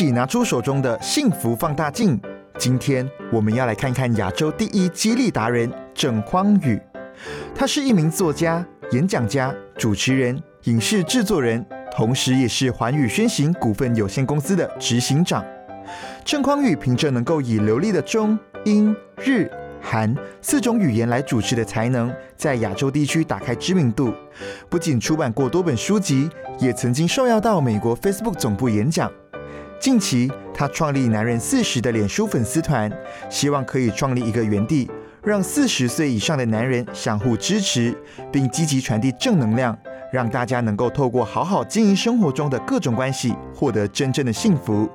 起拿出手中的幸福放大镜。今天我们要来看看亚洲第一激励达人郑匡宇。他是一名作家、演讲家、主持人、影视制作人，同时也是环宇宣行股份有限公司的执行长。郑匡宇凭着能够以流利的中、英、日、韩四种语言来主持的才能，在亚洲地区打开知名度。不仅出版过多本书籍，也曾经受邀到美国 Facebook 总部演讲。近期，他创立“男人四十”的脸书粉丝团，希望可以创立一个园地，让四十岁以上的男人相互支持，并积极传递正能量，让大家能够透过好好经营生活中的各种关系，获得真正的幸福。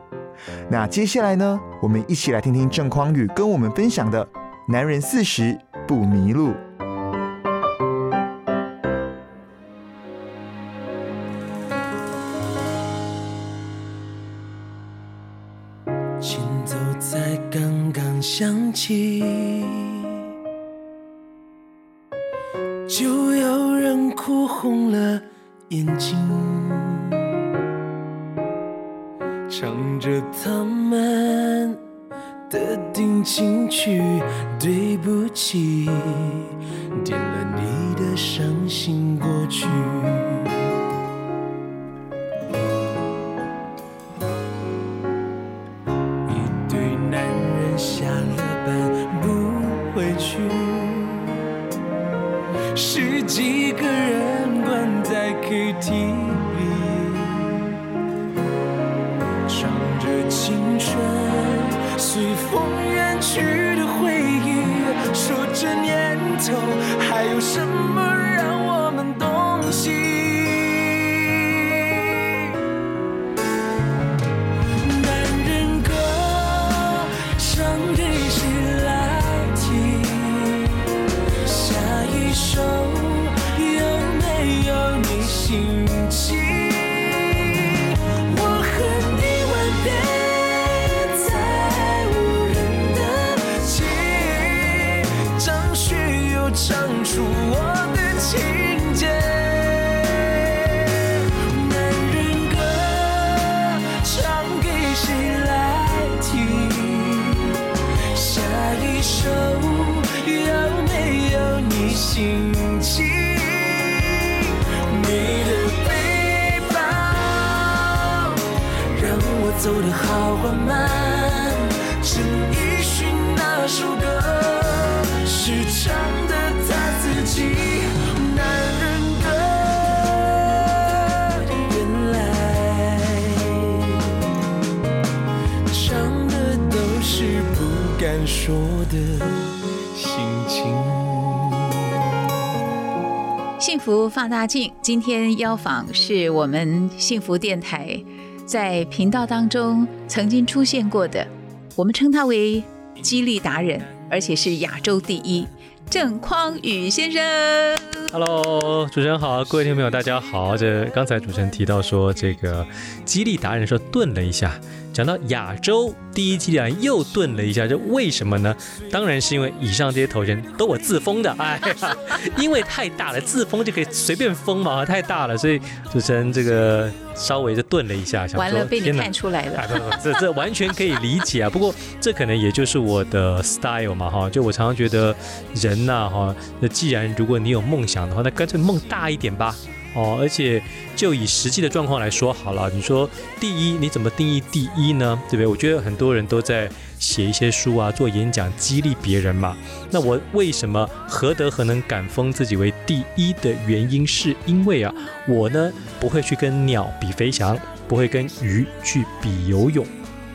那接下来呢？我们一起来听听郑匡宇跟我们分享的“男人四十不迷路”。想起唱出我的情节。男人歌唱给谁来听？下一首有没有你心情？你的背包让我走得好缓慢，陈奕迅那首歌是唱的起男人的原来，唱的都是不敢说的心情。幸福放大镜，今天邀访是我们幸福电台在频道当中曾经出现过的，我们称他为激励达人，而且是亚洲第一郑匡宇先生。Hello，主持人好，各位听众朋友，大家好。这刚才主持人提到说，这个激励达人说顿了一下，讲到亚洲第一激励达人又顿了一下，这为什么呢？当然是因为以上这些头衔都我自封的，哎呀，因为太大了，自封就可以随便封嘛，太大了，所以主持人这个稍微就顿了一下，想说完了，被你看出来了。哎，不不，这这完全可以理解啊。不过这可能也就是我的 style 嘛，哈。就我常常觉得人呐、哈，那既然如果你有梦想的话，那干脆梦大一点吧。哦，而且就以实际的状况来说好了，你说第一，你怎么定义第一呢？对不对？我觉得很多人都在写一些书啊，做演讲，激励别人嘛。那我为什么何德何能敢封自己为第一的原因，是因为啊，我呢不会去跟鸟比飞翔，不会跟鱼去比游泳，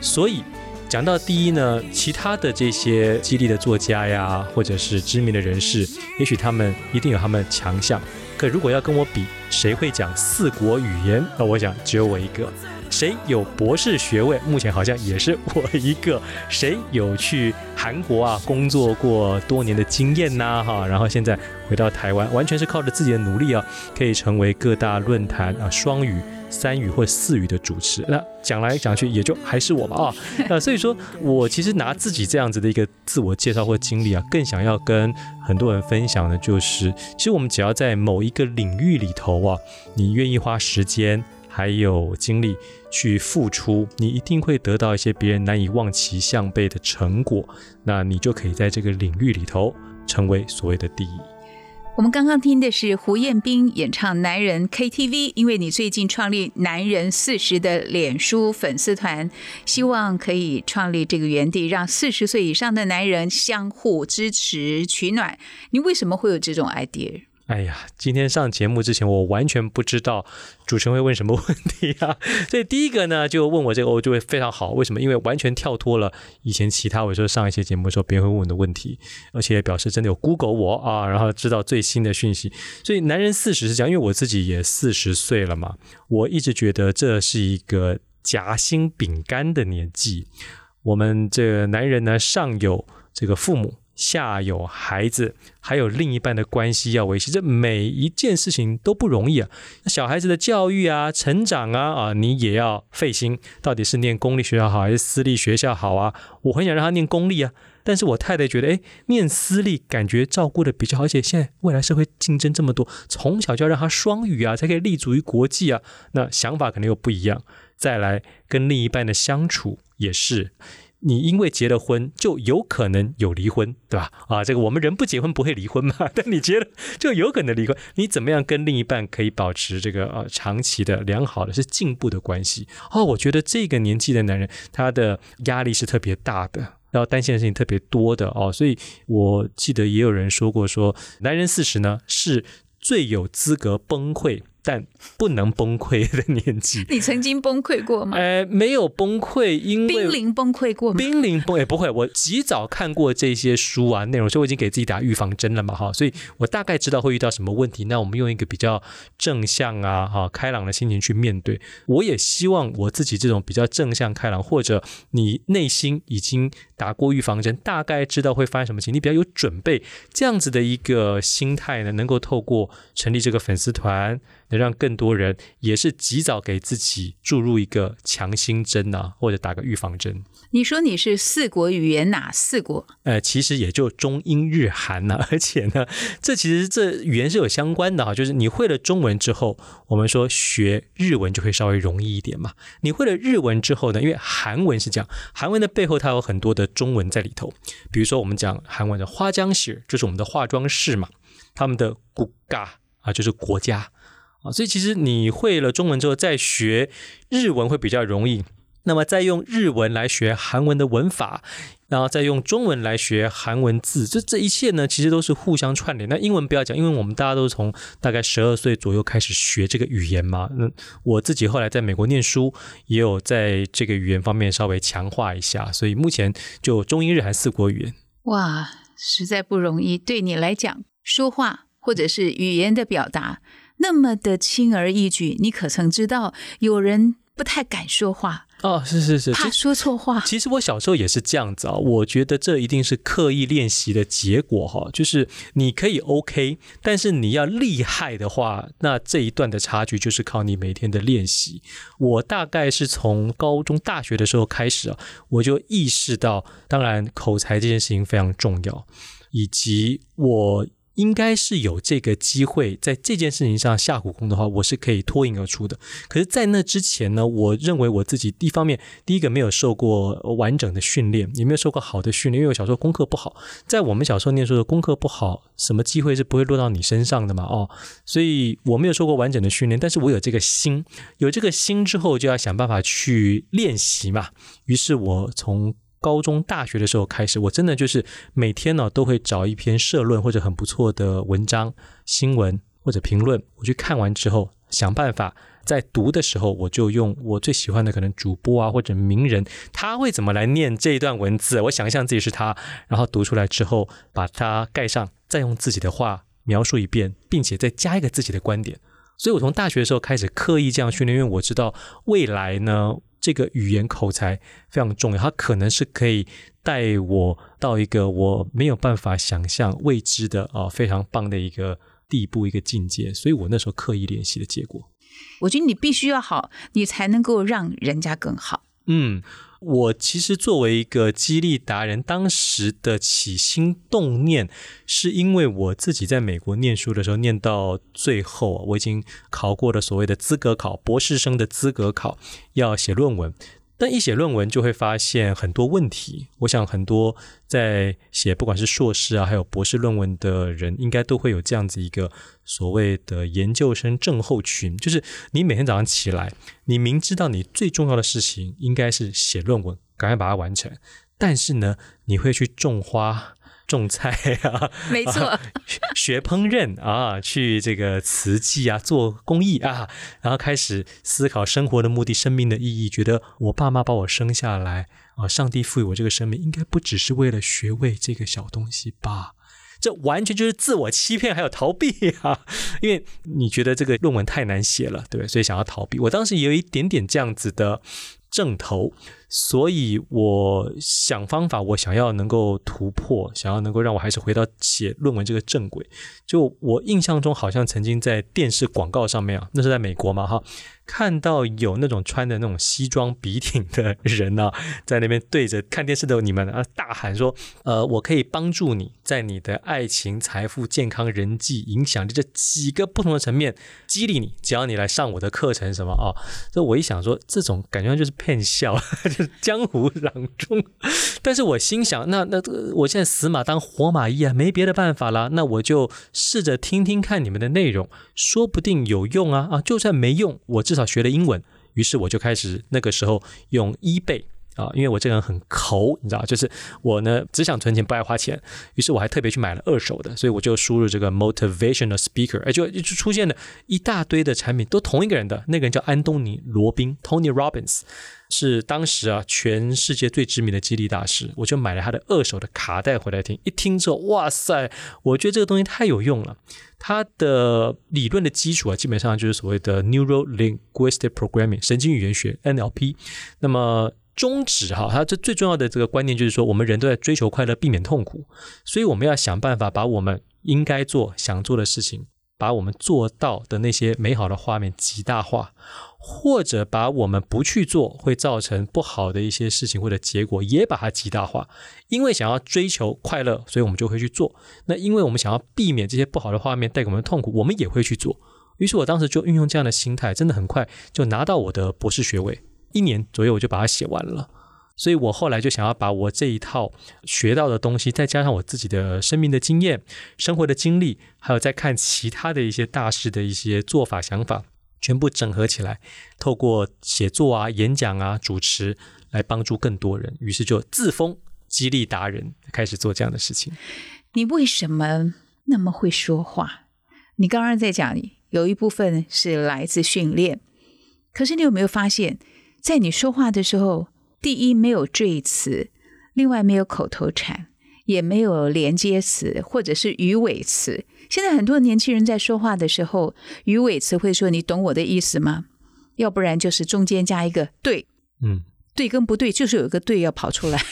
所以。讲到第一呢，其他的这些激励的作家呀，或者是知名的人士，也许他们一定有他们强项，可如果要跟我比，谁会讲四国语言？那我想只有我一个。谁有博士学位？目前好像也是我一个。谁有去韩国啊工作过多年的经验呐？哈，然后现在回到台湾，完全是靠着自己的努力啊，可以成为各大论坛啊双语、三语或四语的主持。那讲来讲去，也就还是我嘛啊。那所以说我其实拿自己这样子的一个自我介绍或经历啊，更想要跟很多人分享的就是，其实我们只要在某一个领域里头啊，你愿意花时间。还有精力去付出，你一定会得到一些别人难以望其项背的成果，那你就可以在这个领域里头成为所谓的第一。我们刚刚听的是胡彦斌演唱《男人 KTV》，因为你最近创立“男人四十”的脸书粉丝团，希望可以创立这个园地，让四十岁以上的男人相互支持取暖。你为什么会有这种 idea？哎呀，今天上节目之前，我完全不知道主持人会问什么问题啊！所以第一个呢，就问我这个，我就会非常好。为什么？因为完全跳脱了以前其他我说上一些节目的时候别人会问我的问题，而且表示真的有 Google 我啊，然后知道最新的讯息。所以男人四十是这样，因为我自己也四十岁了嘛，我一直觉得这是一个夹心饼干的年纪。我们这个男人呢，上有这个父母。下有孩子，还有另一半的关系要维系，这每一件事情都不容易啊。小孩子的教育啊、成长啊，啊，你也要费心。到底是念公立学校好还是私立学校好啊？我很想让他念公立啊，但是我太太觉得，哎，念私立感觉照顾的比较好，而且现在未来社会竞争这么多，从小就要让他双语啊，才可以立足于国际啊。那想法可能又不一样。再来跟另一半的相处也是。你因为结了婚，就有可能有离婚，对吧？啊，这个我们人不结婚不会离婚嘛，但你结了就有可能离婚。你怎么样跟另一半可以保持这个呃长期的良好的是进步的关系？哦，我觉得这个年纪的男人他的压力是特别大的，然后担心的事情特别多的哦。所以我记得也有人说过，说男人四十呢是最有资格崩溃。但不能崩溃的年纪，你曾经崩溃过吗？呃，没有崩溃，因为濒临崩溃过吗？濒临崩也不会，我及早看过这些书啊内容，所以我已经给自己打预防针了嘛哈，所以我大概知道会遇到什么问题。那我们用一个比较正向啊哈开朗的心情去面对。我也希望我自己这种比较正向开朗，或者你内心已经打过预防针，大概知道会发生什么情，你比较有准备，这样子的一个心态呢，能够透过成立这个粉丝团。能让更多人也是及早给自己注入一个强心针啊，或者打个预防针。你说你是四国语言哪四国？呃，其实也就中英日韩呢。而且呢，这其实这语言是有相关的哈。就是你会了中文之后，我们说学日文就会稍微容易一点嘛。你会了日文之后呢，因为韩文是这样韩文的背后它有很多的中文在里头。比如说我们讲韩文的花江雪，就是我们的化妆室嘛。他们的国家啊，就是国家。啊，所以其实你会了中文之后，再学日文会比较容易。那么再用日文来学韩文的文法，然后再用中文来学韩文字，这这一切呢，其实都是互相串联。那英文不要讲，因为我们大家都是从大概十二岁左右开始学这个语言嘛。那我自己后来在美国念书，也有在这个语言方面稍微强化一下。所以目前就中英日韩四国语言。哇，实在不容易。对你来讲，说话或者是语言的表达。那么的轻而易举，你可曾知道有人不太敢说话哦？是是是，怕说错话。其实我小时候也是这样子啊。我觉得这一定是刻意练习的结果哈。就是你可以 OK，但是你要厉害的话，那这一段的差距就是靠你每天的练习。我大概是从高中、大学的时候开始啊，我就意识到，当然口才这件事情非常重要，以及我。应该是有这个机会，在这件事情上下苦功的话，我是可以脱颖而出的。可是，在那之前呢，我认为我自己一方面，第一个没有受过完整的训练，也没有受过好的训练，因为我小时候功课不好。在我们小时候念书的功课不好，什么机会是不会落到你身上的嘛？哦，所以我没有受过完整的训练，但是我有这个心，有这个心之后，就要想办法去练习嘛。于是我从。高中、大学的时候开始，我真的就是每天呢都会找一篇社论或者很不错的文章、新闻或者评论，我去看完之后，想办法在读的时候，我就用我最喜欢的可能主播啊或者名人，他会怎么来念这一段文字，我想象自己是他，然后读出来之后把它盖上，再用自己的话。描述一遍，并且再加一个自己的观点。所以我从大学的时候开始刻意这样训练，因为我知道未来呢，这个语言口才非常重要，它可能是可以带我到一个我没有办法想象未知的啊非常棒的一个地步、一个境界。所以我那时候刻意练习的结果。我觉得你必须要好，你才能够让人家更好。嗯，我其实作为一个激励达人，当时的起心动念，是因为我自己在美国念书的时候，念到最后，我已经考过了所谓的资格考，博士生的资格考，要写论文。但一写论文就会发现很多问题。我想很多在写不管是硕士啊，还有博士论文的人，应该都会有这样子一个所谓的研究生症候群，就是你每天早上起来，你明知道你最重要的事情应该是写论文，赶快把它完成，但是呢，你会去种花。种菜啊，没错，学烹饪啊，去这个瓷器啊，做工艺啊，然后开始思考生活的目的、生命的意义。觉得我爸妈把我生下来啊，上帝赋予我这个生命，应该不只是为了学位这个小东西吧？这完全就是自我欺骗，还有逃避啊！因为你觉得这个论文太难写了，对不对？所以想要逃避。我当时也有一点点这样子的正头。所以，我想方法，我想要能够突破，想要能够让我还是回到写论文这个正轨。就我印象中，好像曾经在电视广告上面啊，那是在美国嘛，哈。看到有那种穿的那种西装笔挺的人呢，在那边对着看电视的你们啊大喊说：“呃，我可以帮助你在你的爱情、财富、健康、人际、影响力这几个不同的层面激励你，只要你来上我的课程什么啊？”这我一想说，这种感觉就是骗笑，就 是江湖郎中。但是我心想，那那我现在死马当活马医啊，没别的办法了，那我就试着听听看你们的内容，说不定有用啊啊！就算没用，我至少。学了英文，于是我就开始那个时候用 eBay 啊，因为我这个人很抠，你知道，就是我呢只想存钱不爱花钱，于是我还特别去买了二手的，所以我就输入这个 motivational speaker，哎，就就出现了一大堆的产品，都同一个人的，那个人叫安东尼罗宾 Tony Robbins。是当时啊，全世界最知名的激励大师，我就买了他的二手的卡带回来听。一听之后，哇塞，我觉得这个东西太有用了。他的理论的基础啊，基本上就是所谓的 Neuro Linguistic Programming 神经语言学 NLP。那么宗旨哈，它这最重要的这个观念就是说，我们人都在追求快乐，避免痛苦，所以我们要想办法把我们应该做、想做的事情。把我们做到的那些美好的画面极大化，或者把我们不去做会造成不好的一些事情或者结果也把它极大化。因为想要追求快乐，所以我们就会去做。那因为我们想要避免这些不好的画面带给我们的痛苦，我们也会去做。于是我当时就运用这样的心态，真的很快就拿到我的博士学位，一年左右我就把它写完了。所以我后来就想要把我这一套学到的东西，再加上我自己的生命的经验、生活的经历，还有再看其他的一些大师的一些做法、想法，全部整合起来，透过写作啊、演讲啊、主持来帮助更多人。于是就自封激励达人，开始做这样的事情。你为什么那么会说话？你刚刚在讲，有一部分是来自训练，可是你有没有发现，在你说话的时候？第一，没有赘词，另外没有口头禅，也没有连接词或者是鱼尾词。现在很多年轻人在说话的时候，鱼尾词会说“你懂我的意思吗？”要不然就是中间加一个“对”，嗯，对跟不对，就是有一个“对”要跑出来。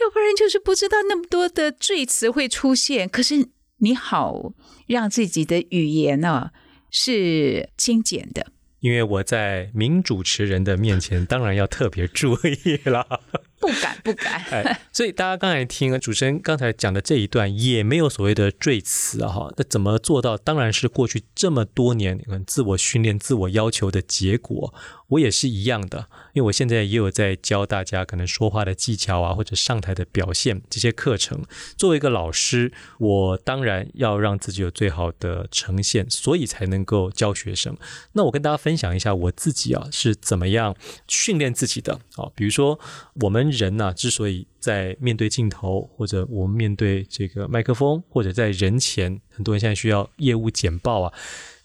要不然就是不知道那么多的赘词会出现。可是你好，让自己的语言呢是精简的。因为我在名主持人的面前，当然要特别注意了。不敢，不敢。哎，所以大家刚才听主持人刚才讲的这一段，也没有所谓的赘词啊，哈。那怎么做到？当然是过去这么多年自我训练、自我要求的结果。我也是一样的，因为我现在也有在教大家可能说话的技巧啊，或者上台的表现这些课程。作为一个老师，我当然要让自己有最好的呈现，所以才能够教学生。那我跟大家分享一下我自己啊是怎么样训练自己的啊。比如说，我们人呢，之所以在面对镜头，或者我们面对这个麦克风，或者在人前，很多人现在需要业务简报啊，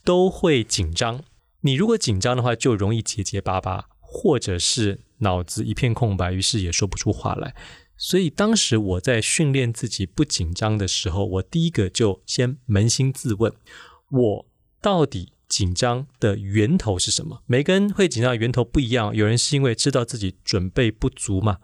都会紧张。你如果紧张的话，就容易结结巴巴，或者是脑子一片空白，于是也说不出话来。所以当时我在训练自己不紧张的时候，我第一个就先扪心自问：我到底紧张的源头是什么？每个人会紧张的源头不一样，有人是因为知道自己准备不足嘛，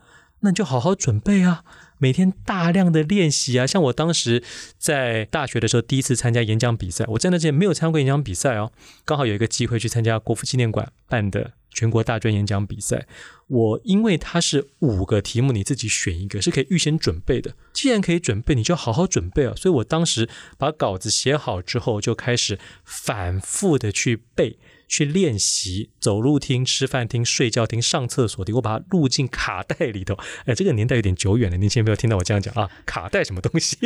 那你就好好准备啊。每天大量的练习啊，像我当时在大学的时候，第一次参加演讲比赛，我在那之前没有参加过演讲比赛哦，刚好有一个机会去参加国父纪念馆办的全国大专演讲比赛。我因为它是五个题目，你自己选一个，是可以预先准备的。既然可以准备，你就好好准备啊。所以我当时把稿子写好之后，就开始反复的去背。去练习走路听、吃饭听、睡觉听、上厕所听，我把它录进卡带里头。哎，这个年代有点久远了，年轻人不要听到我这样讲啊！卡带什么东西？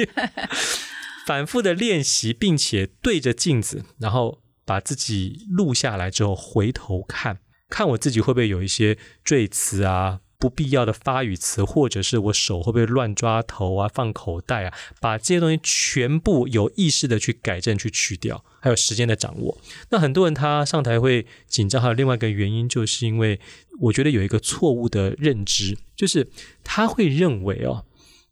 反复的练习，并且对着镜子，然后把自己录下来之后，回头看看我自己会不会有一些赘词啊。不必要的发语词，或者是我手会不会乱抓头啊、放口袋啊，把这些东西全部有意识的去改正、去去掉，还有时间的掌握。那很多人他上台会紧张，还有另外一个原因，就是因为我觉得有一个错误的认知，就是他会认为哦，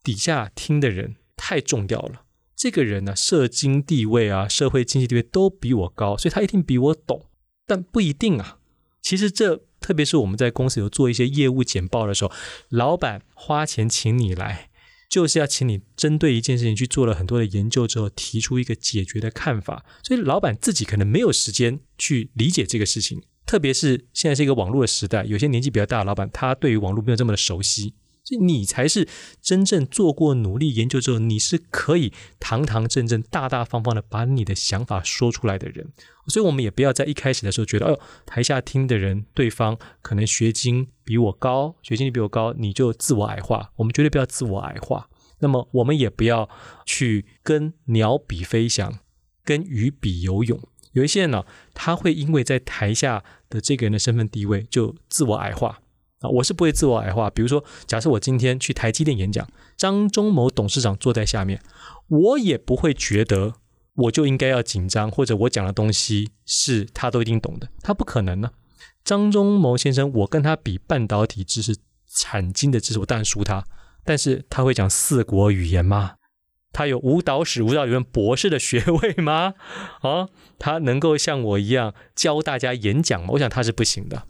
底下听的人太重要了，这个人呢，社经地位啊、社会经济地位都比我高，所以他一定比我懂，但不一定啊。其实这。特别是我们在公司有做一些业务简报的时候，老板花钱请你来，就是要请你针对一件事情去做了很多的研究之后，提出一个解决的看法。所以老板自己可能没有时间去理解这个事情，特别是现在是一个网络的时代，有些年纪比较大的老板，他对于网络没有这么的熟悉。所以你才是真正做过努力研究之后，你是可以堂堂正正、大大方方的把你的想法说出来的人。所以，我们也不要在一开始的时候觉得，哦，台下听的人，对方可能学经比我高，学经历比我高，你就自我矮化。我们绝对不要自我矮化。那么，我们也不要去跟鸟比飞翔，跟鱼比游泳。有一些人呢，他会因为在台下的这个人的身份地位，就自我矮化。啊，我是不会自我矮化。比如说，假设我今天去台积电演讲，张忠谋董事长坐在下面，我也不会觉得我就应该要紧张，或者我讲的东西是他都一定懂的，他不可能呢。张忠谋先生，我跟他比半导体知识、产经的知识，我当然输他。但是他会讲四国语言吗？他有舞蹈史、舞蹈理论博士的学位吗？啊，他能够像我一样教大家演讲吗？我想他是不行的。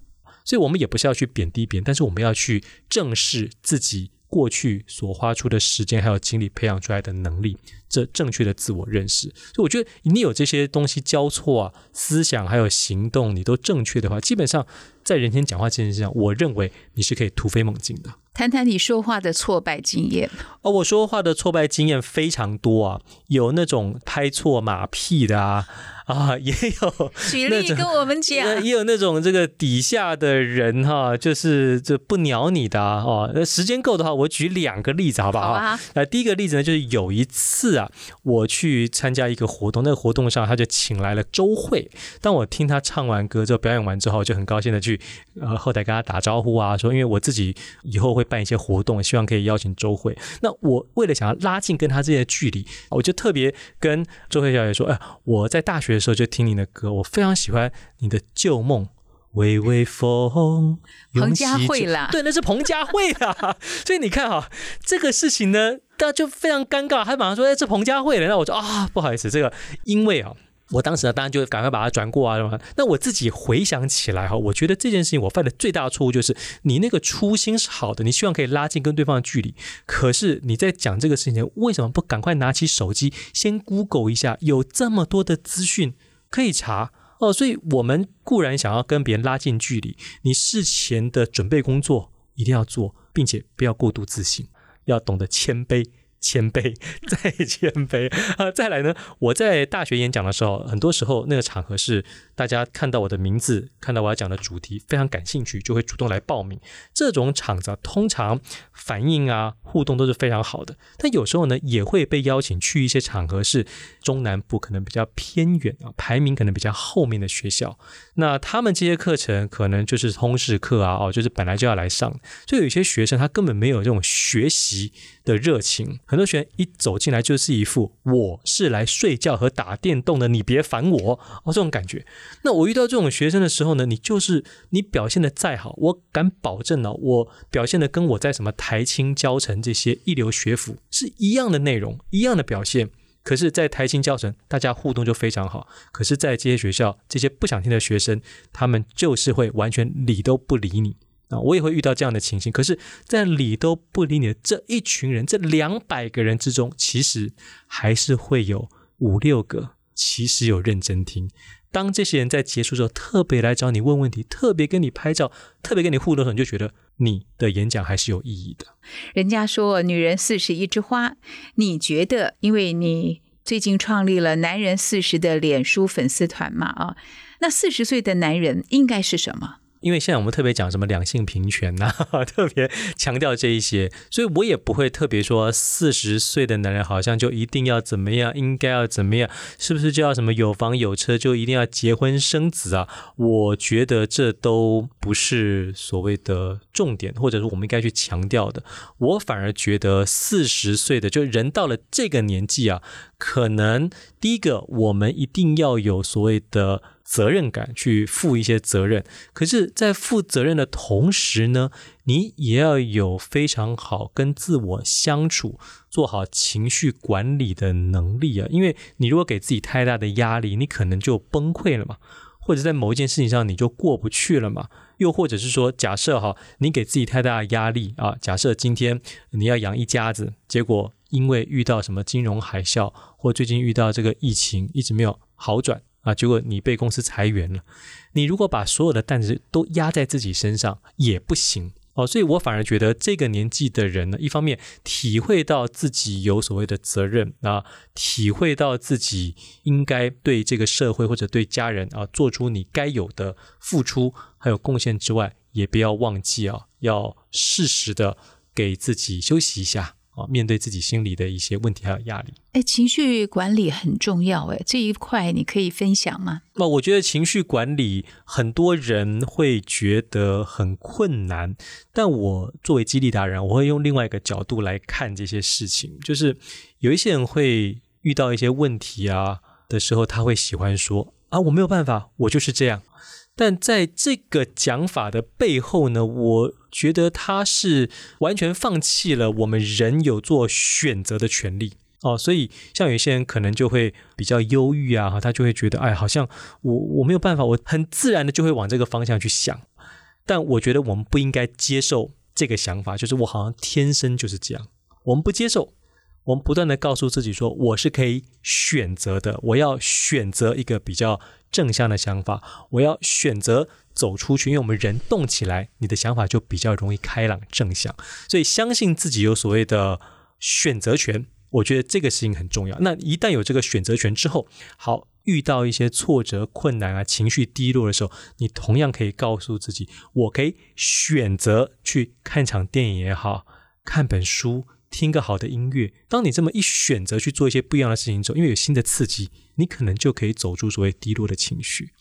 所以，我们也不是要去贬低别人，但是我们要去正视自己过去所花出的时间还有精力培养出来的能力，这正确的自我认识。所以，我觉得你有这些东西交错啊，思想还有行动你都正确的话，基本上在人前讲话这件事上，我认为你是可以突飞猛进的。谈谈你说话的挫败经验哦，我说话的挫败经验非常多啊，有那种拍错马屁的啊。啊，也有举例跟我们讲，也有那种这个底下的人哈，就是这不鸟你的哦。那时间够的话，我举两个例子好不好？好啊。那，第一个例子呢，就是有一次啊，我去参加一个活动，那个活动上他就请来了周慧。当我听他唱完歌之后，表演完之后，就很高兴的去呃后台跟他打招呼啊，说因为我自己以后会办一些活动，希望可以邀请周慧。那我为了想要拉近跟他之间的距离，我就特别跟周慧小姐说，哎，我在大学。的时候就听你的歌，我非常喜欢你的旧梦，微微风。彭佳慧啦，对，那是彭佳慧啦。所以你看哈，这个事情呢，大家就非常尴尬，还马上说：“哎，这彭佳慧了。”那我说：“啊，不好意思，这个因为啊。”我当时呢，当然就赶快把它转过啊。那我自己回想起来哈，我觉得这件事情我犯的最大的错误就是，你那个初心是好的，你希望可以拉近跟对方的距离。可是你在讲这个事情前，为什么不赶快拿起手机先 Google 一下？有这么多的资讯可以查哦。所以我们固然想要跟别人拉近距离，你事前的准备工作一定要做，并且不要过度自信，要懂得谦卑。谦卑，再谦卑啊！再来呢？我在大学演讲的时候，很多时候那个场合是大家看到我的名字，看到我要讲的主题，非常感兴趣，就会主动来报名。这种场子通常反应啊、互动都是非常好的。但有时候呢，也会被邀请去一些场合，是中南部可能比较偏远啊，排名可能比较后面的学校。那他们这些课程可能就是通识课啊，哦，就是本来就要来上，所以有些学生他根本没有这种学习的热情。很多学员一走进来就是一副我是来睡觉和打电动的，你别烦我哦这种感觉。那我遇到这种学生的时候呢，你就是你表现的再好，我敢保证呢，我表现的跟我在什么台青教程这些一流学府是一样的内容，一样的表现。可是，在台青教程，大家互动就非常好。可是，在这些学校，这些不想听的学生，他们就是会完全理都不理你啊！我也会遇到这样的情形。可是，在理都不理你的这一群人，这两百个人之中，其实还是会有五六个，其实有认真听。当这些人在结束之后，特别来找你问问题，特别跟你拍照，特别跟你互动的时候，你就觉得你的演讲还是有意义的。人家说女人四十一枝花，你觉得？因为你最近创立了“男人四十”的脸书粉丝团嘛，啊，那四十岁的男人应该是什么？因为现在我们特别讲什么两性平权呐、特别强调这一些，所以我也不会特别说四十岁的男人好像就一定要怎么样，应该要怎么样，是不是就要什么有房有车就一定要结婚生子啊？我觉得这都不是所谓的重点，或者说我们应该去强调的。我反而觉得四十岁的就人到了这个年纪啊，可能第一个我们一定要有所谓的。责任感去负一些责任，可是，在负责任的同时呢，你也要有非常好跟自我相处、做好情绪管理的能力啊。因为你如果给自己太大的压力，你可能就崩溃了嘛，或者在某一件事情上你就过不去了嘛。又或者是说，假设哈，你给自己太大的压力啊，假设今天你要养一家子，结果因为遇到什么金融海啸，或最近遇到这个疫情一直没有好转。啊，结果你被公司裁员了，你如果把所有的担子都压在自己身上也不行哦，所以我反而觉得这个年纪的人呢，一方面体会到自己有所谓的责任啊，体会到自己应该对这个社会或者对家人啊做出你该有的付出还有贡献之外，也不要忘记啊，要适时的给自己休息一下。啊，面对自己心里的一些问题还有压力，哎，情绪管理很重要，哎，这一块你可以分享吗？那我觉得情绪管理很多人会觉得很困难，但我作为激励达人，我会用另外一个角度来看这些事情，就是有一些人会遇到一些问题啊的时候，他会喜欢说啊，我没有办法，我就是这样。但在这个讲法的背后呢，我觉得他是完全放弃了我们人有做选择的权利哦。所以，像有些人可能就会比较忧郁啊，他就会觉得，哎，好像我我没有办法，我很自然的就会往这个方向去想。但我觉得我们不应该接受这个想法，就是我好像天生就是这样。我们不接受，我们不断的告诉自己说，我是可以选择的，我要选择一个比较。正向的想法，我要选择走出去，因为我们人动起来，你的想法就比较容易开朗正向。所以相信自己有所谓的选择权，我觉得这个事情很重要。那一旦有这个选择权之后，好，遇到一些挫折、困难啊，情绪低落的时候，你同样可以告诉自己，我可以选择去看场电影也好，看本书。听个好的音乐，当你这么一选择去做一些不一样的事情之后，因为有新的刺激，你可能就可以走出所谓低落的情绪。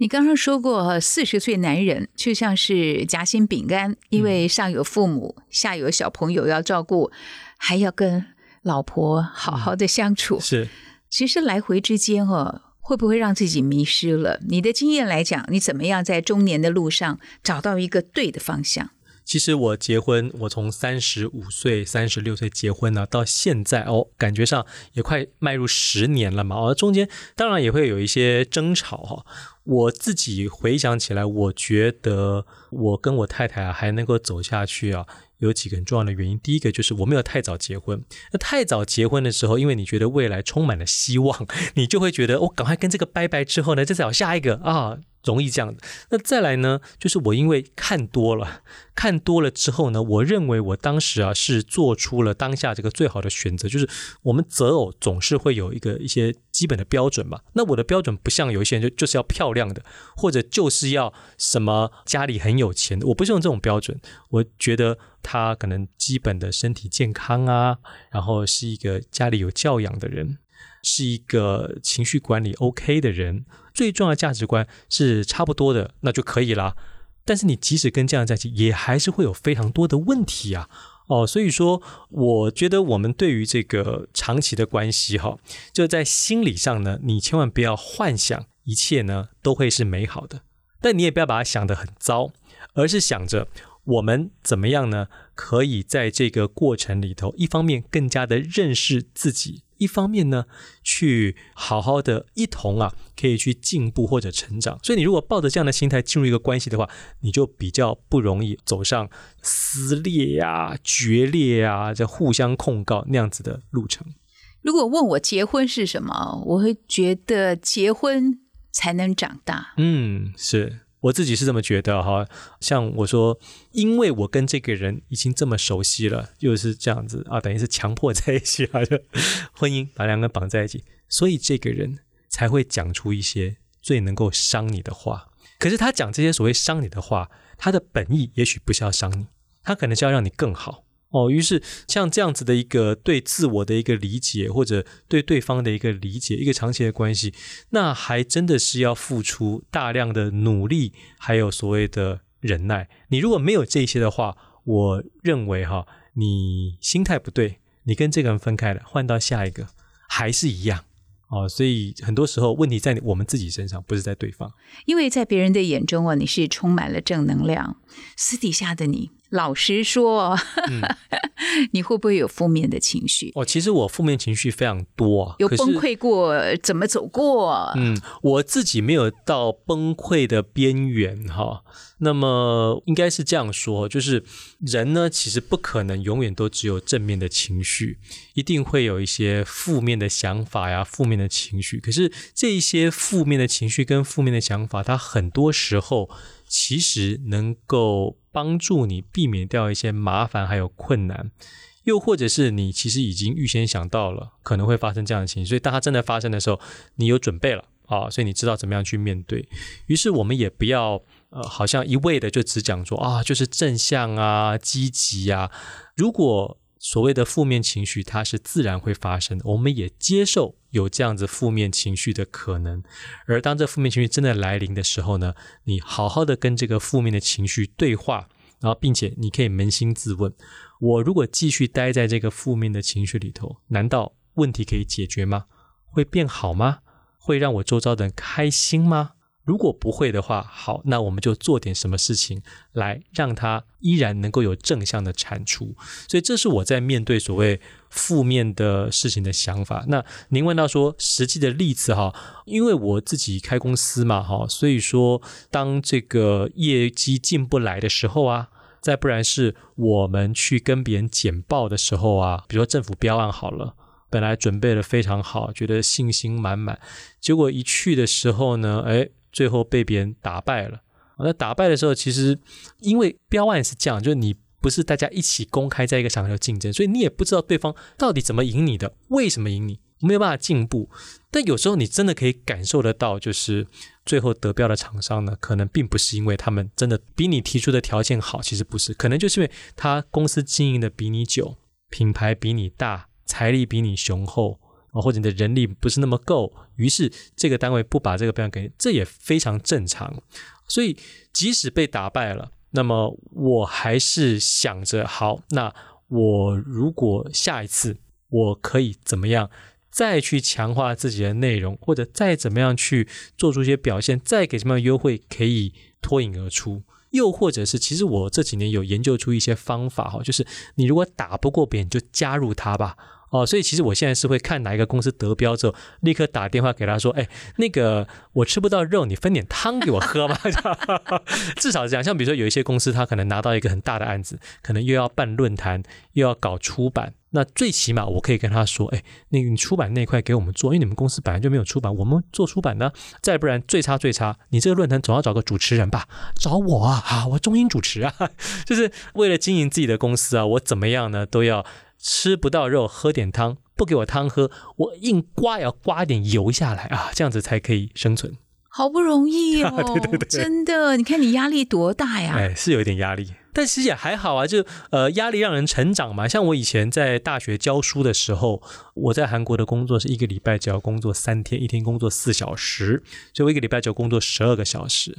你刚刚说过，四十岁男人就像是夹心饼干，因为上有父母，下有小朋友要照顾，还要跟老婆好好的相处。是，其实来回之间哦，会不会让自己迷失了？你的经验来讲，你怎么样在中年的路上找到一个对的方向？其实我结婚，我从三十五岁、三十六岁结婚呢，到现在哦，感觉上也快迈入十年了嘛。哦，中间当然也会有一些争吵哈。我自己回想起来，我觉得我跟我太太啊还能够走下去啊，有几个很重要的原因。第一个就是我没有太早结婚。那太早结婚的时候，因为你觉得未来充满了希望，你就会觉得我赶快跟这个拜拜之后呢，再找下一个啊。容易这样。那再来呢？就是我因为看多了，看多了之后呢，我认为我当时啊是做出了当下这个最好的选择。就是我们择偶总是会有一个一些基本的标准嘛。那我的标准不像有一些人就就是要漂亮的，或者就是要什么家里很有钱。我不是用这种标准。我觉得他可能基本的身体健康啊，然后是一个家里有教养的人。是一个情绪管理 OK 的人，最重要的价值观是差不多的，那就可以啦。但是你即使跟这样在一起，也还是会有非常多的问题啊。哦，所以说，我觉得我们对于这个长期的关系哈，就在心理上呢，你千万不要幻想一切呢都会是美好的，但你也不要把它想得很糟，而是想着我们怎么样呢，可以在这个过程里头，一方面更加的认识自己。一方面呢，去好好的一同啊，可以去进步或者成长。所以你如果抱着这样的心态进入一个关系的话，你就比较不容易走上撕裂呀、决裂呀、这互相控告那样子的路程。如果问我结婚是什么，我会觉得结婚才能长大。嗯，是。我自己是这么觉得哈，像我说，因为我跟这个人已经这么熟悉了，又是这样子啊，等于是强迫在一起啊，就 婚姻把两个绑在一起，所以这个人才会讲出一些最能够伤你的话。可是他讲这些所谓伤你的话，他的本意也许不是要伤你，他可能是要让你更好。哦，于是像这样子的一个对自我的一个理解，或者对对方的一个理解，一个长期的关系，那还真的是要付出大量的努力，还有所谓的忍耐。你如果没有这些的话，我认为哈，你心态不对，你跟这个人分开了，换到下一个还是一样。哦，所以很多时候问题在我们自己身上，不是在对方。因为在别人的眼中啊，你是充满了正能量，私底下的你。老实说，你会不会有负面的情绪？哦，其实我负面情绪非常多啊，有崩溃过，怎么走过？嗯，我自己没有到崩溃的边缘哈。那么应该是这样说，就是人呢，其实不可能永远都只有正面的情绪，一定会有一些负面的想法呀，负面的情绪。可是这一些负面的情绪跟负面的想法，它很多时候。其实能够帮助你避免掉一些麻烦还有困难，又或者是你其实已经预先想到了可能会发生这样的情绪，所以当它真的发生的时候，你有准备了啊，所以你知道怎么样去面对。于是我们也不要呃，好像一味的就只讲说啊，就是正向啊、积极啊。如果所谓的负面情绪，它是自然会发生的，我们也接受有这样子负面情绪的可能。而当这负面情绪真的来临的时候呢，你好好的跟这个负面的情绪对话，然后并且你可以扪心自问：我如果继续待在这个负面的情绪里头，难道问题可以解决吗？会变好吗？会让我周遭的人开心吗？如果不会的话，好，那我们就做点什么事情来让它依然能够有正向的产出。所以这是我在面对所谓负面的事情的想法。那您问到说实际的例子哈，因为我自己开公司嘛哈，所以说当这个业绩进不来的时候啊，再不然是我们去跟别人简报的时候啊，比如说政府标案好了，本来准备的非常好，觉得信心满满，结果一去的时候呢，哎。最后被别人打败了。那打败的时候，其实因为标案是这样，就是你不是大家一起公开在一个场合竞争，所以你也不知道对方到底怎么赢你的，为什么赢你，没有办法进步。但有时候你真的可以感受得到，就是最后得标的厂商呢，可能并不是因为他们真的比你提出的条件好，其实不是，可能就是因为他公司经营的比你久，品牌比你大，财力比你雄厚。啊，或者你的人力不是那么够，于是这个单位不把这个标给你，这也非常正常。所以即使被打败了，那么我还是想着，好，那我如果下一次我可以怎么样，再去强化自己的内容，或者再怎么样去做出一些表现，再给什么样的优惠可以脱颖而出，又或者是其实我这几年有研究出一些方法哈，就是你如果打不过别人，就加入他吧。哦，所以其实我现在是会看哪一个公司得标之后，立刻打电话给他说：“哎，那个我吃不到肉，你分点汤给我喝吧。”至少这样。像比如说有一些公司，他可能拿到一个很大的案子，可能又要办论坛，又要搞出版，那最起码我可以跟他说：“哎，那个你出版那块给我们做，因为你们公司本来就没有出版，我们做出版呢。再不然最差最差，你这个论坛总要找个主持人吧？找我啊，啊，我中英主持啊，就是为了经营自己的公司啊，我怎么样呢都要。”吃不到肉，喝点汤，不给我汤喝，我硬刮也要刮点油下来啊，这样子才可以生存。好不容易哦，对对对，真的，你看你压力多大呀？哎，是有一点压力，但其实也还好啊，就呃，压力让人成长嘛。像我以前在大学教书的时候，我在韩国的工作是一个礼拜只要工作三天，一天工作四小时，所以我一个礼拜只要工作十二个小时。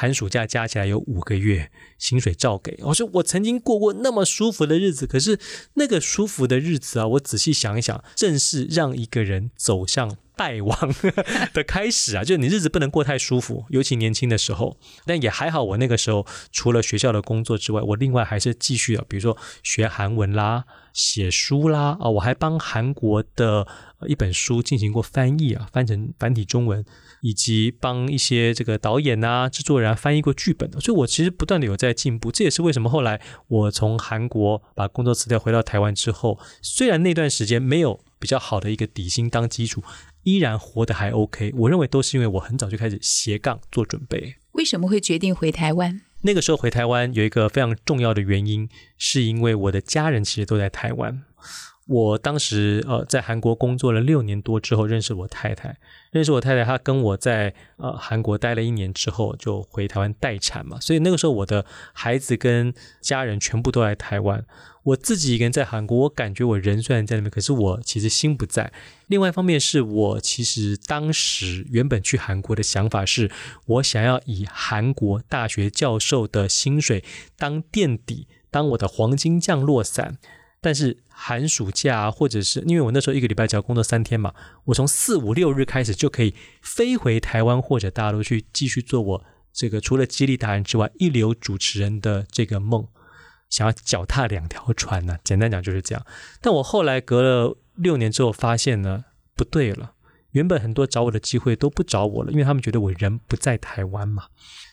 寒暑假加起来有五个月，薪水照给。我说我曾经过过那么舒服的日子，可是那个舒服的日子啊，我仔细想一想，正是让一个人走向败亡 的开始啊！就是你日子不能过太舒服，尤其年轻的时候。但也还好，我那个时候除了学校的工作之外，我另外还是继续啊，比如说学韩文啦、写书啦啊，我还帮韩国的一本书进行过翻译啊，翻成繁体中文。以及帮一些这个导演啊、制作人翻译过剧本，所以我其实不断的有在进步。这也是为什么后来我从韩国把工作辞掉回到台湾之后，虽然那段时间没有比较好的一个底薪当基础，依然活得还 OK。我认为都是因为我很早就开始斜杠做准备。为什么会决定回台湾？那个时候回台湾有一个非常重要的原因，是因为我的家人其实都在台湾。我当时呃在韩国工作了六年多之后，认识我太太。认识我太太，她跟我在呃韩国待了一年之后，就回台湾待产嘛。所以那个时候，我的孩子跟家人全部都在台湾，我自己一个人在韩国。我感觉我人虽然在那边，可是我其实心不在。另外一方面是我其实当时原本去韩国的想法是，我想要以韩国大学教授的薪水当垫底，当我的黄金降落伞。但是寒暑假，或者是因为我那时候一个礼拜只要工作三天嘛，我从四五六日开始就可以飞回台湾或者大陆去继续做我这个除了激励达人之外一流主持人的这个梦，想要脚踏两条船呢。简单讲就是这样。但我后来隔了六年之后发现呢，不对了。原本很多找我的机会都不找我了，因为他们觉得我人不在台湾嘛。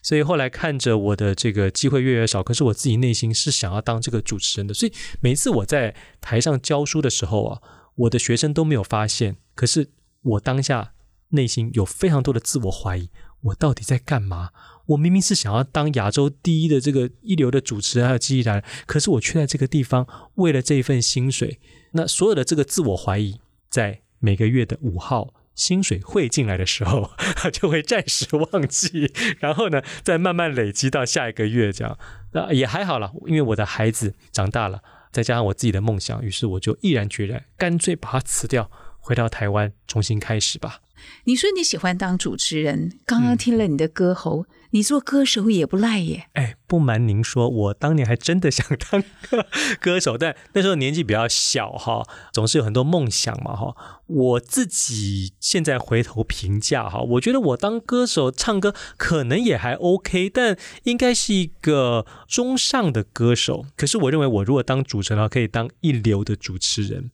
所以后来看着我的这个机会越来越少，可是我自己内心是想要当这个主持人的。所以每次我在台上教书的时候啊，我的学生都没有发现，可是我当下内心有非常多的自我怀疑：我到底在干嘛？我明明是想要当亚洲第一的这个一流的主持人还有记忆人，可是我却在这个地方为了这一份薪水。那所有的这个自我怀疑，在每个月的五号。薪水汇进来的时候，就会暂时忘记，然后呢，再慢慢累积到下一个月这样。那也还好了，因为我的孩子长大了，再加上我自己的梦想，于是我就毅然决然，干脆把它辞掉，回到台湾重新开始吧。你说你喜欢当主持人，刚刚听了你的歌喉，你做歌手也不赖耶。哎，不瞒您说，我当年还真的想当歌手，但那时候年纪比较小哈，总是有很多梦想嘛哈。我自己现在回头评价哈，我觉得我当歌手唱歌可能也还 OK，但应该是一个中上的歌手。可是我认为，我如果当主持人的话，可以当一流的主持人。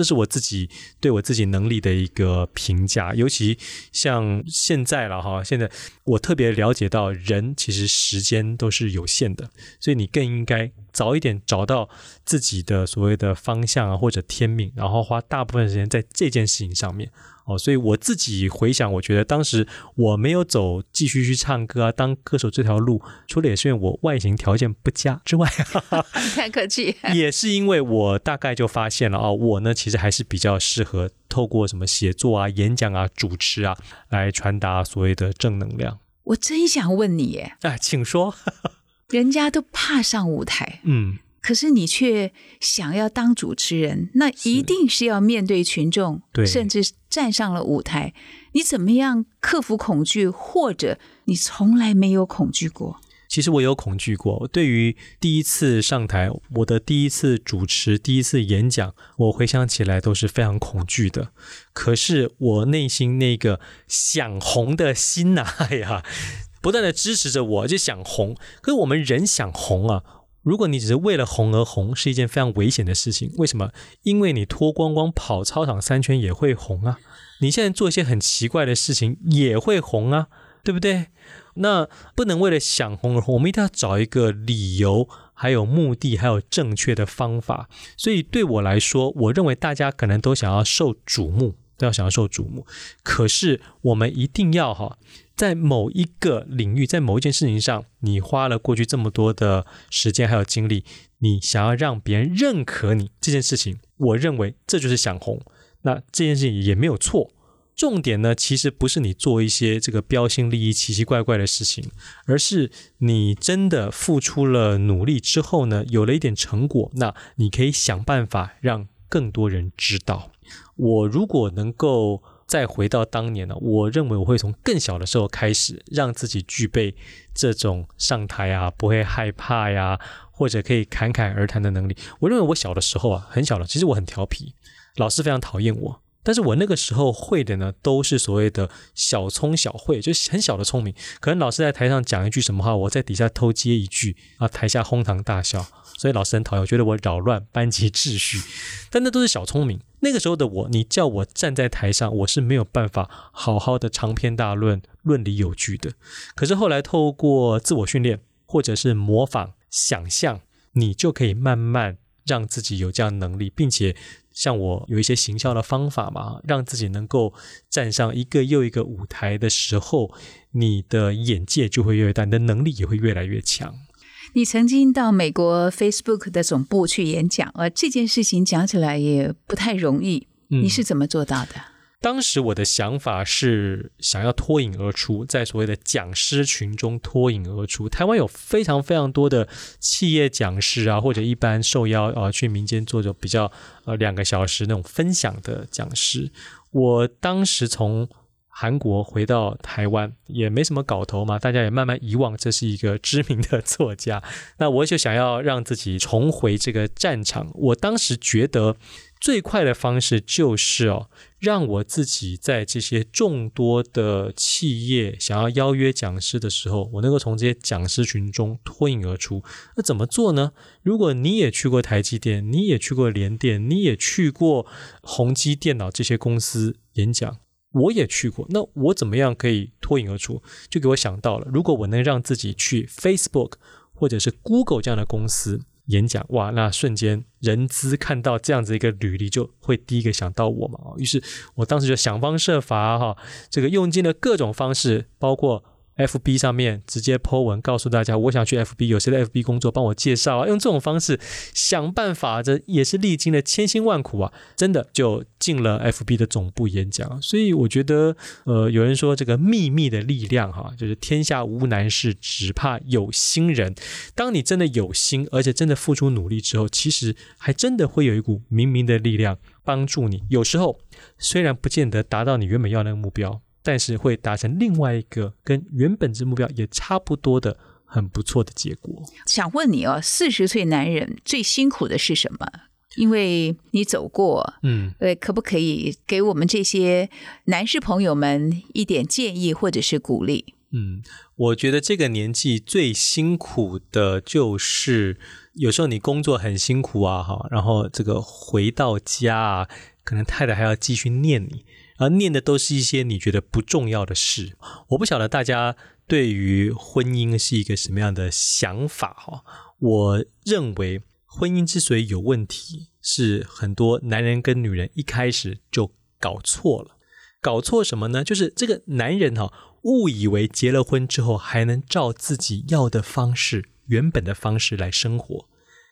这是我自己对我自己能力的一个评价，尤其像现在了哈，现在我特别了解到人其实时间都是有限的，所以你更应该早一点找到自己的所谓的方向啊或者天命，然后花大部分时间在这件事情上面。哦，所以我自己回想，我觉得当时我没有走继续去唱歌啊，当歌手这条路，除了也是因为我外形条件不佳之外，太客气，也是因为我大概就发现了啊，我呢其实还是比较适合透过什么写作啊、演讲啊、主持啊，来传达所谓的正能量。我真想问你，耶，啊，请说，人家都怕上舞台，嗯。可是你却想要当主持人，那一定是要面对群众，甚至站上了舞台。你怎么样克服恐惧，或者你从来没有恐惧过？其实我有恐惧过。对于第一次上台，我的第一次主持、第一次演讲，我回想起来都是非常恐惧的。可是我内心那个想红的心呐，哎呀，不断的支持着我，就想红。可是我们人想红啊。如果你只是为了红而红，是一件非常危险的事情。为什么？因为你脱光光跑操场三圈也会红啊！你现在做一些很奇怪的事情也会红啊，对不对？那不能为了想红而红，我们一定要找一个理由、还有目的、还有正确的方法。所以对我来说，我认为大家可能都想要受瞩目，都要想要受瞩目。可是我们一定要哈。在某一个领域，在某一件事情上，你花了过去这么多的时间还有精力，你想要让别人认可你这件事情，我认为这就是想红。那这件事情也没有错。重点呢，其实不是你做一些这个标新立异、奇奇怪怪的事情，而是你真的付出了努力之后呢，有了一点成果，那你可以想办法让更多人知道。我如果能够。再回到当年呢，我认为我会从更小的时候开始，让自己具备这种上台啊不会害怕呀，或者可以侃侃而谈的能力。我认为我小的时候啊，很小了，其实我很调皮，老师非常讨厌我。但是我那个时候会的呢，都是所谓的小聪小慧，就是很小的聪明。可能老师在台上讲一句什么话，我在底下偷接一句啊，台下哄堂大笑。所以老师很讨厌，我觉得我扰乱班级秩序。但那都是小聪明。那个时候的我，你叫我站在台上，我是没有办法好好的长篇大论、论理有据的。可是后来透过自我训练，或者是模仿、想象，你就可以慢慢让自己有这样能力，并且。像我有一些行销的方法嘛，让自己能够站上一个又一个舞台的时候，你的眼界就会越大，你的能力也会越来越强。你曾经到美国 Facebook 的总部去演讲，而这件事情讲起来也不太容易，你是怎么做到的？当时我的想法是想要脱颖而出，在所谓的讲师群中脱颖而出。台湾有非常非常多的企业讲师啊，或者一般受邀啊去民间做着比较呃两个小时那种分享的讲师。我当时从韩国回到台湾，也没什么搞头嘛，大家也慢慢遗忘这是一个知名的作家。那我就想要让自己重回这个战场。我当时觉得。最快的方式就是哦，让我自己在这些众多的企业想要邀约讲师的时候，我能够从这些讲师群中脱颖而出。那怎么做呢？如果你也去过台积电，你也去过联电，你也去过宏基电脑这些公司演讲，我也去过，那我怎么样可以脱颖而出？就给我想到了，如果我能让自己去 Facebook 或者是 Google 这样的公司。演讲哇，那瞬间人资看到这样子一个履历，就会第一个想到我嘛。于是我当时就想方设法哈，这个用尽了各种方式，包括。F B 上面直接 Po 文告诉大家，我想去 F B，有谁在 F B 工作，帮我介绍啊！用这种方式想办法，这也是历经了千辛万苦啊！真的就进了 F B 的总部演讲。所以我觉得，呃，有人说这个秘密的力量哈，就是天下无难事，只怕有心人。当你真的有心，而且真的付出努力之后，其实还真的会有一股冥冥的力量帮助你。有时候虽然不见得达到你原本要那个目标。但是会达成另外一个跟原本之目标也差不多的很不错的结果。想问你哦，四十岁男人最辛苦的是什么？因为你走过，嗯，呃，可不可以给我们这些男士朋友们一点建议或者是鼓励？嗯，我觉得这个年纪最辛苦的就是有时候你工作很辛苦啊，哈，然后这个回到家啊，可能太太还要继续念你。而念的都是一些你觉得不重要的事，我不晓得大家对于婚姻是一个什么样的想法哈。我认为婚姻之所以有问题，是很多男人跟女人一开始就搞错了。搞错什么呢？就是这个男人哈，误以为结了婚之后还能照自己要的方式、原本的方式来生活。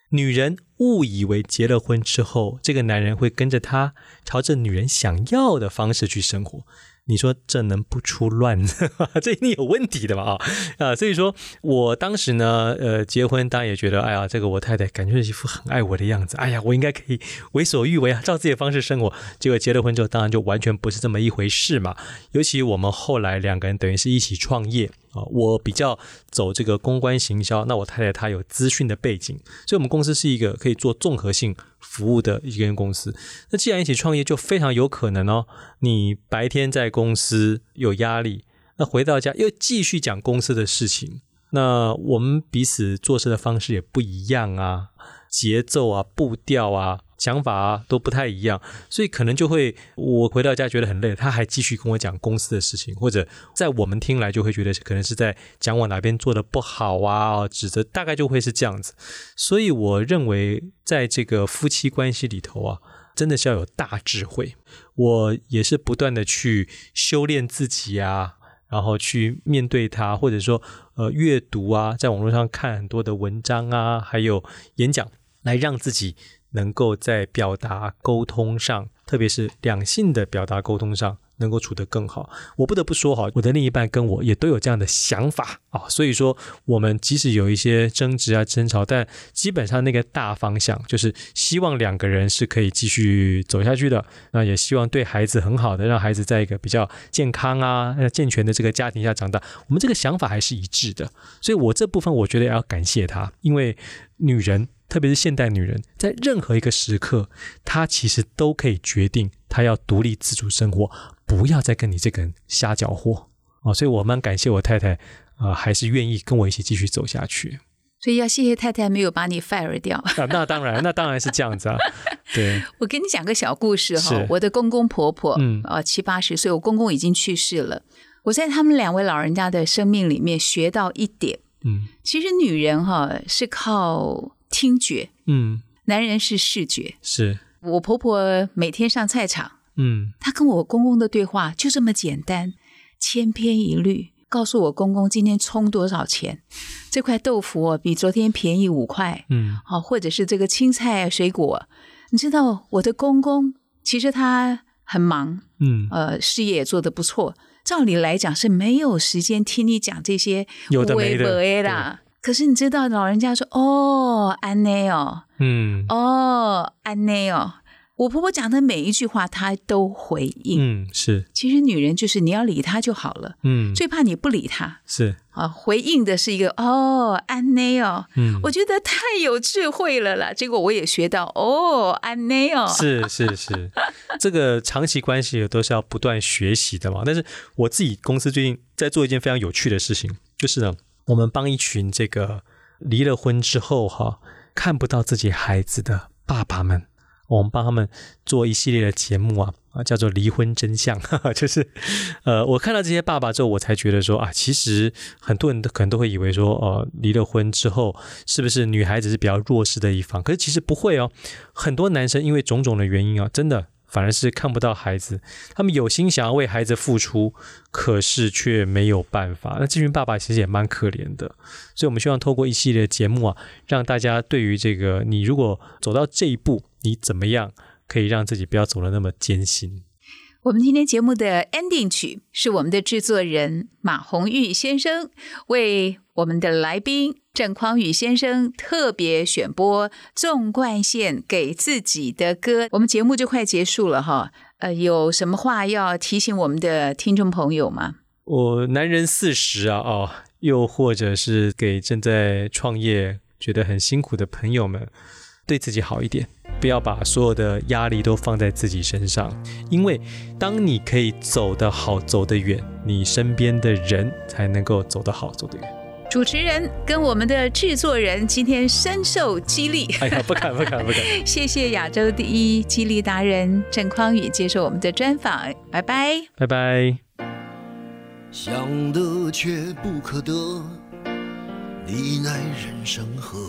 女人误以为结了婚之后，这个男人会跟着她朝着女人想要的方式去生活。你说这能不出乱子？这一定有问题的嘛啊啊！所以说我当时呢，呃，结婚当然也觉得，哎呀，这个我太太感觉一副很爱我的样子，哎呀，我应该可以为所欲为啊，照自己的方式生活。结果结了婚之后，当然就完全不是这么一回事嘛。尤其我们后来两个人等于是一起创业啊，我比较走这个公关行销，那我太太她有资讯的背景，所以我们公司是一个可以做综合性。服务的一间公司，那既然一起创业，就非常有可能哦。你白天在公司有压力，那回到家又继续讲公司的事情，那我们彼此做事的方式也不一样啊，节奏啊，步调啊。想法都不太一样，所以可能就会我回到家觉得很累，他还继续跟我讲公司的事情，或者在我们听来就会觉得可能是在讲我哪边做的不好啊，指责大概就会是这样子。所以我认为在这个夫妻关系里头啊，真的是要有大智慧。我也是不断的去修炼自己啊，然后去面对他，或者说呃阅读啊，在网络上看很多的文章啊，还有演讲，来让自己。能够在表达沟通上，特别是两性的表达沟通上，能够处得更好。我不得不说哈，我的另一半跟我也都有这样的想法啊，所以说我们即使有一些争执啊、争吵，但基本上那个大方向就是希望两个人是可以继续走下去的。那也希望对孩子很好的，让孩子在一个比较健康啊、健全的这个家庭下长大。我们这个想法还是一致的，所以我这部分我觉得要感谢他，因为女人。特别是现代女人，在任何一个时刻，她其实都可以决定她要独立自主生活，不要再跟你这个人瞎搅和哦。所以我蛮感谢我太太，啊、还是愿意跟我一起继续走下去。所以要谢谢太太没有把你 fire 掉。啊，那当然，那当然是这样子啊。对，我跟你讲个小故事哈是，我的公公婆婆，嗯呃，七八十岁，我公公已经去世了。我在他们两位老人家的生命里面学到一点，嗯其实女人哈是靠听觉，嗯，男人是视觉。是，我婆婆每天上菜场，嗯。她跟我公公的对话就这么简单，千篇一律，告诉我公公今天充多少钱，这块豆腐哦比昨天便宜五块，嗯。好，或者是这个青菜水果，你知道我的公公其实他很忙，嗯，呃，事业也做得不错，照理来讲是没有时间听你讲这些有的没的啦。可是你知道，老人家说哦，安内哦，嗯哦，安内哦，我婆婆讲的每一句话，她都回应。嗯，是，其实女人就是你要理她就好了，嗯最怕你不理她是，啊。回应的是一个哦，安内哦，嗯我觉得太有智慧了啦。结果我也学到哦，安内哦，是是是，这个长期关系都是要不断学习的嘛。但是我自己公司最近在做一件非常有趣的事情，就是呢，我们帮一群这个离了婚之后哈，看不到自己孩子的爸爸们，我们帮他们做一系列的节目啊。啊，叫做离婚真相，哈哈，就是，呃，我看到这些爸爸之后，我才觉得说啊，其实很多人都可能都会以为说，呃，离了婚之后，是不是女孩子是比较弱势的一方？可是其实不会哦，很多男生因为种种的原因啊，真的反而是看不到孩子，他们有心想要为孩子付出，可是却没有办法。那这群爸爸其实也蛮可怜的，所以我们希望透过一系列节目啊，让大家对于这个你如果走到这一步，你怎么样可以让自己不要走得那么艰辛？我们今天节目的 ending 曲是我们的制作人马红玉先生为我们的来宾郑匡宇先生特别选播纵贯线给自己的歌。我们节目就快结束了哈，呃，有什么话要提醒我们的听众朋友吗？我男人四十啊，哦，又或者是给正在创业觉得很辛苦的朋友们，对自己好一点，不要把所有的压力都放在自己身上，因为当你可以走得好、走得远，你身边的人才能够走得好、走得远。主持人跟我们的制作人今天深受激励，哎呀，不敢、不敢、不敢。谢谢亚洲第一激励达人郑匡宇接受我们的专访，拜拜。拜拜。想得却不可得，你奈人生何？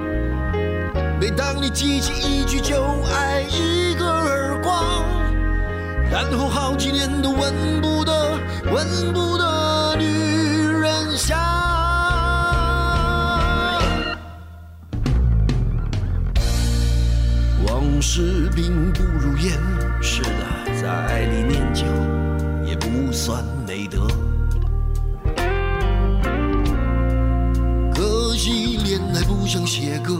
当你记起一句就爱，一个耳光，然后好几年都闻不得、闻不得女人香。往事并不如烟，是的，在爱里念旧也不算美德。可惜恋爱不像写歌，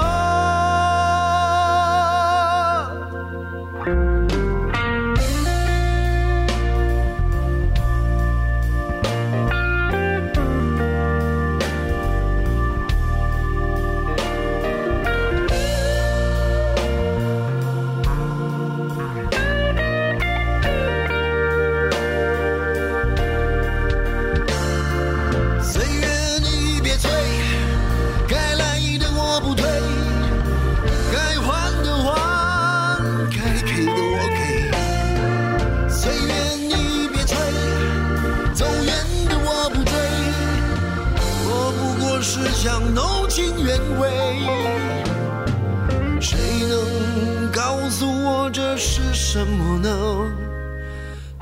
这是什么呢？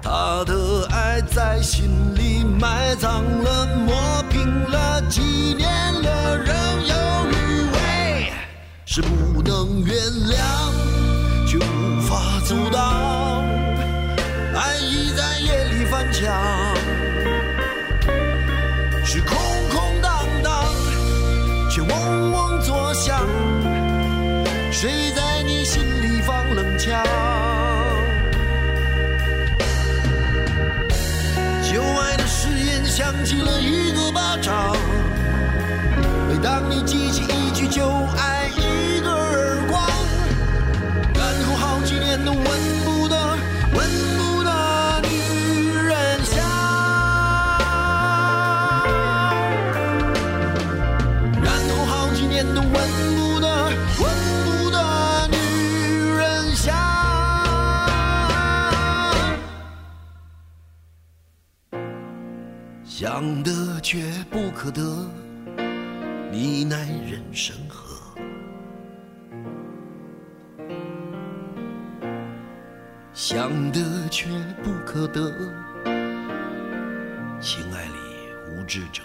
他的爱在心里埋葬了，磨平了，几年了，仍有余味，是不能原谅，却无法阻挡。爱意在夜里翻墙，起了一个巴掌，每当你记起一句就爱，想得却不可得，你奈人生何？想得却不可得，情爱里无知者。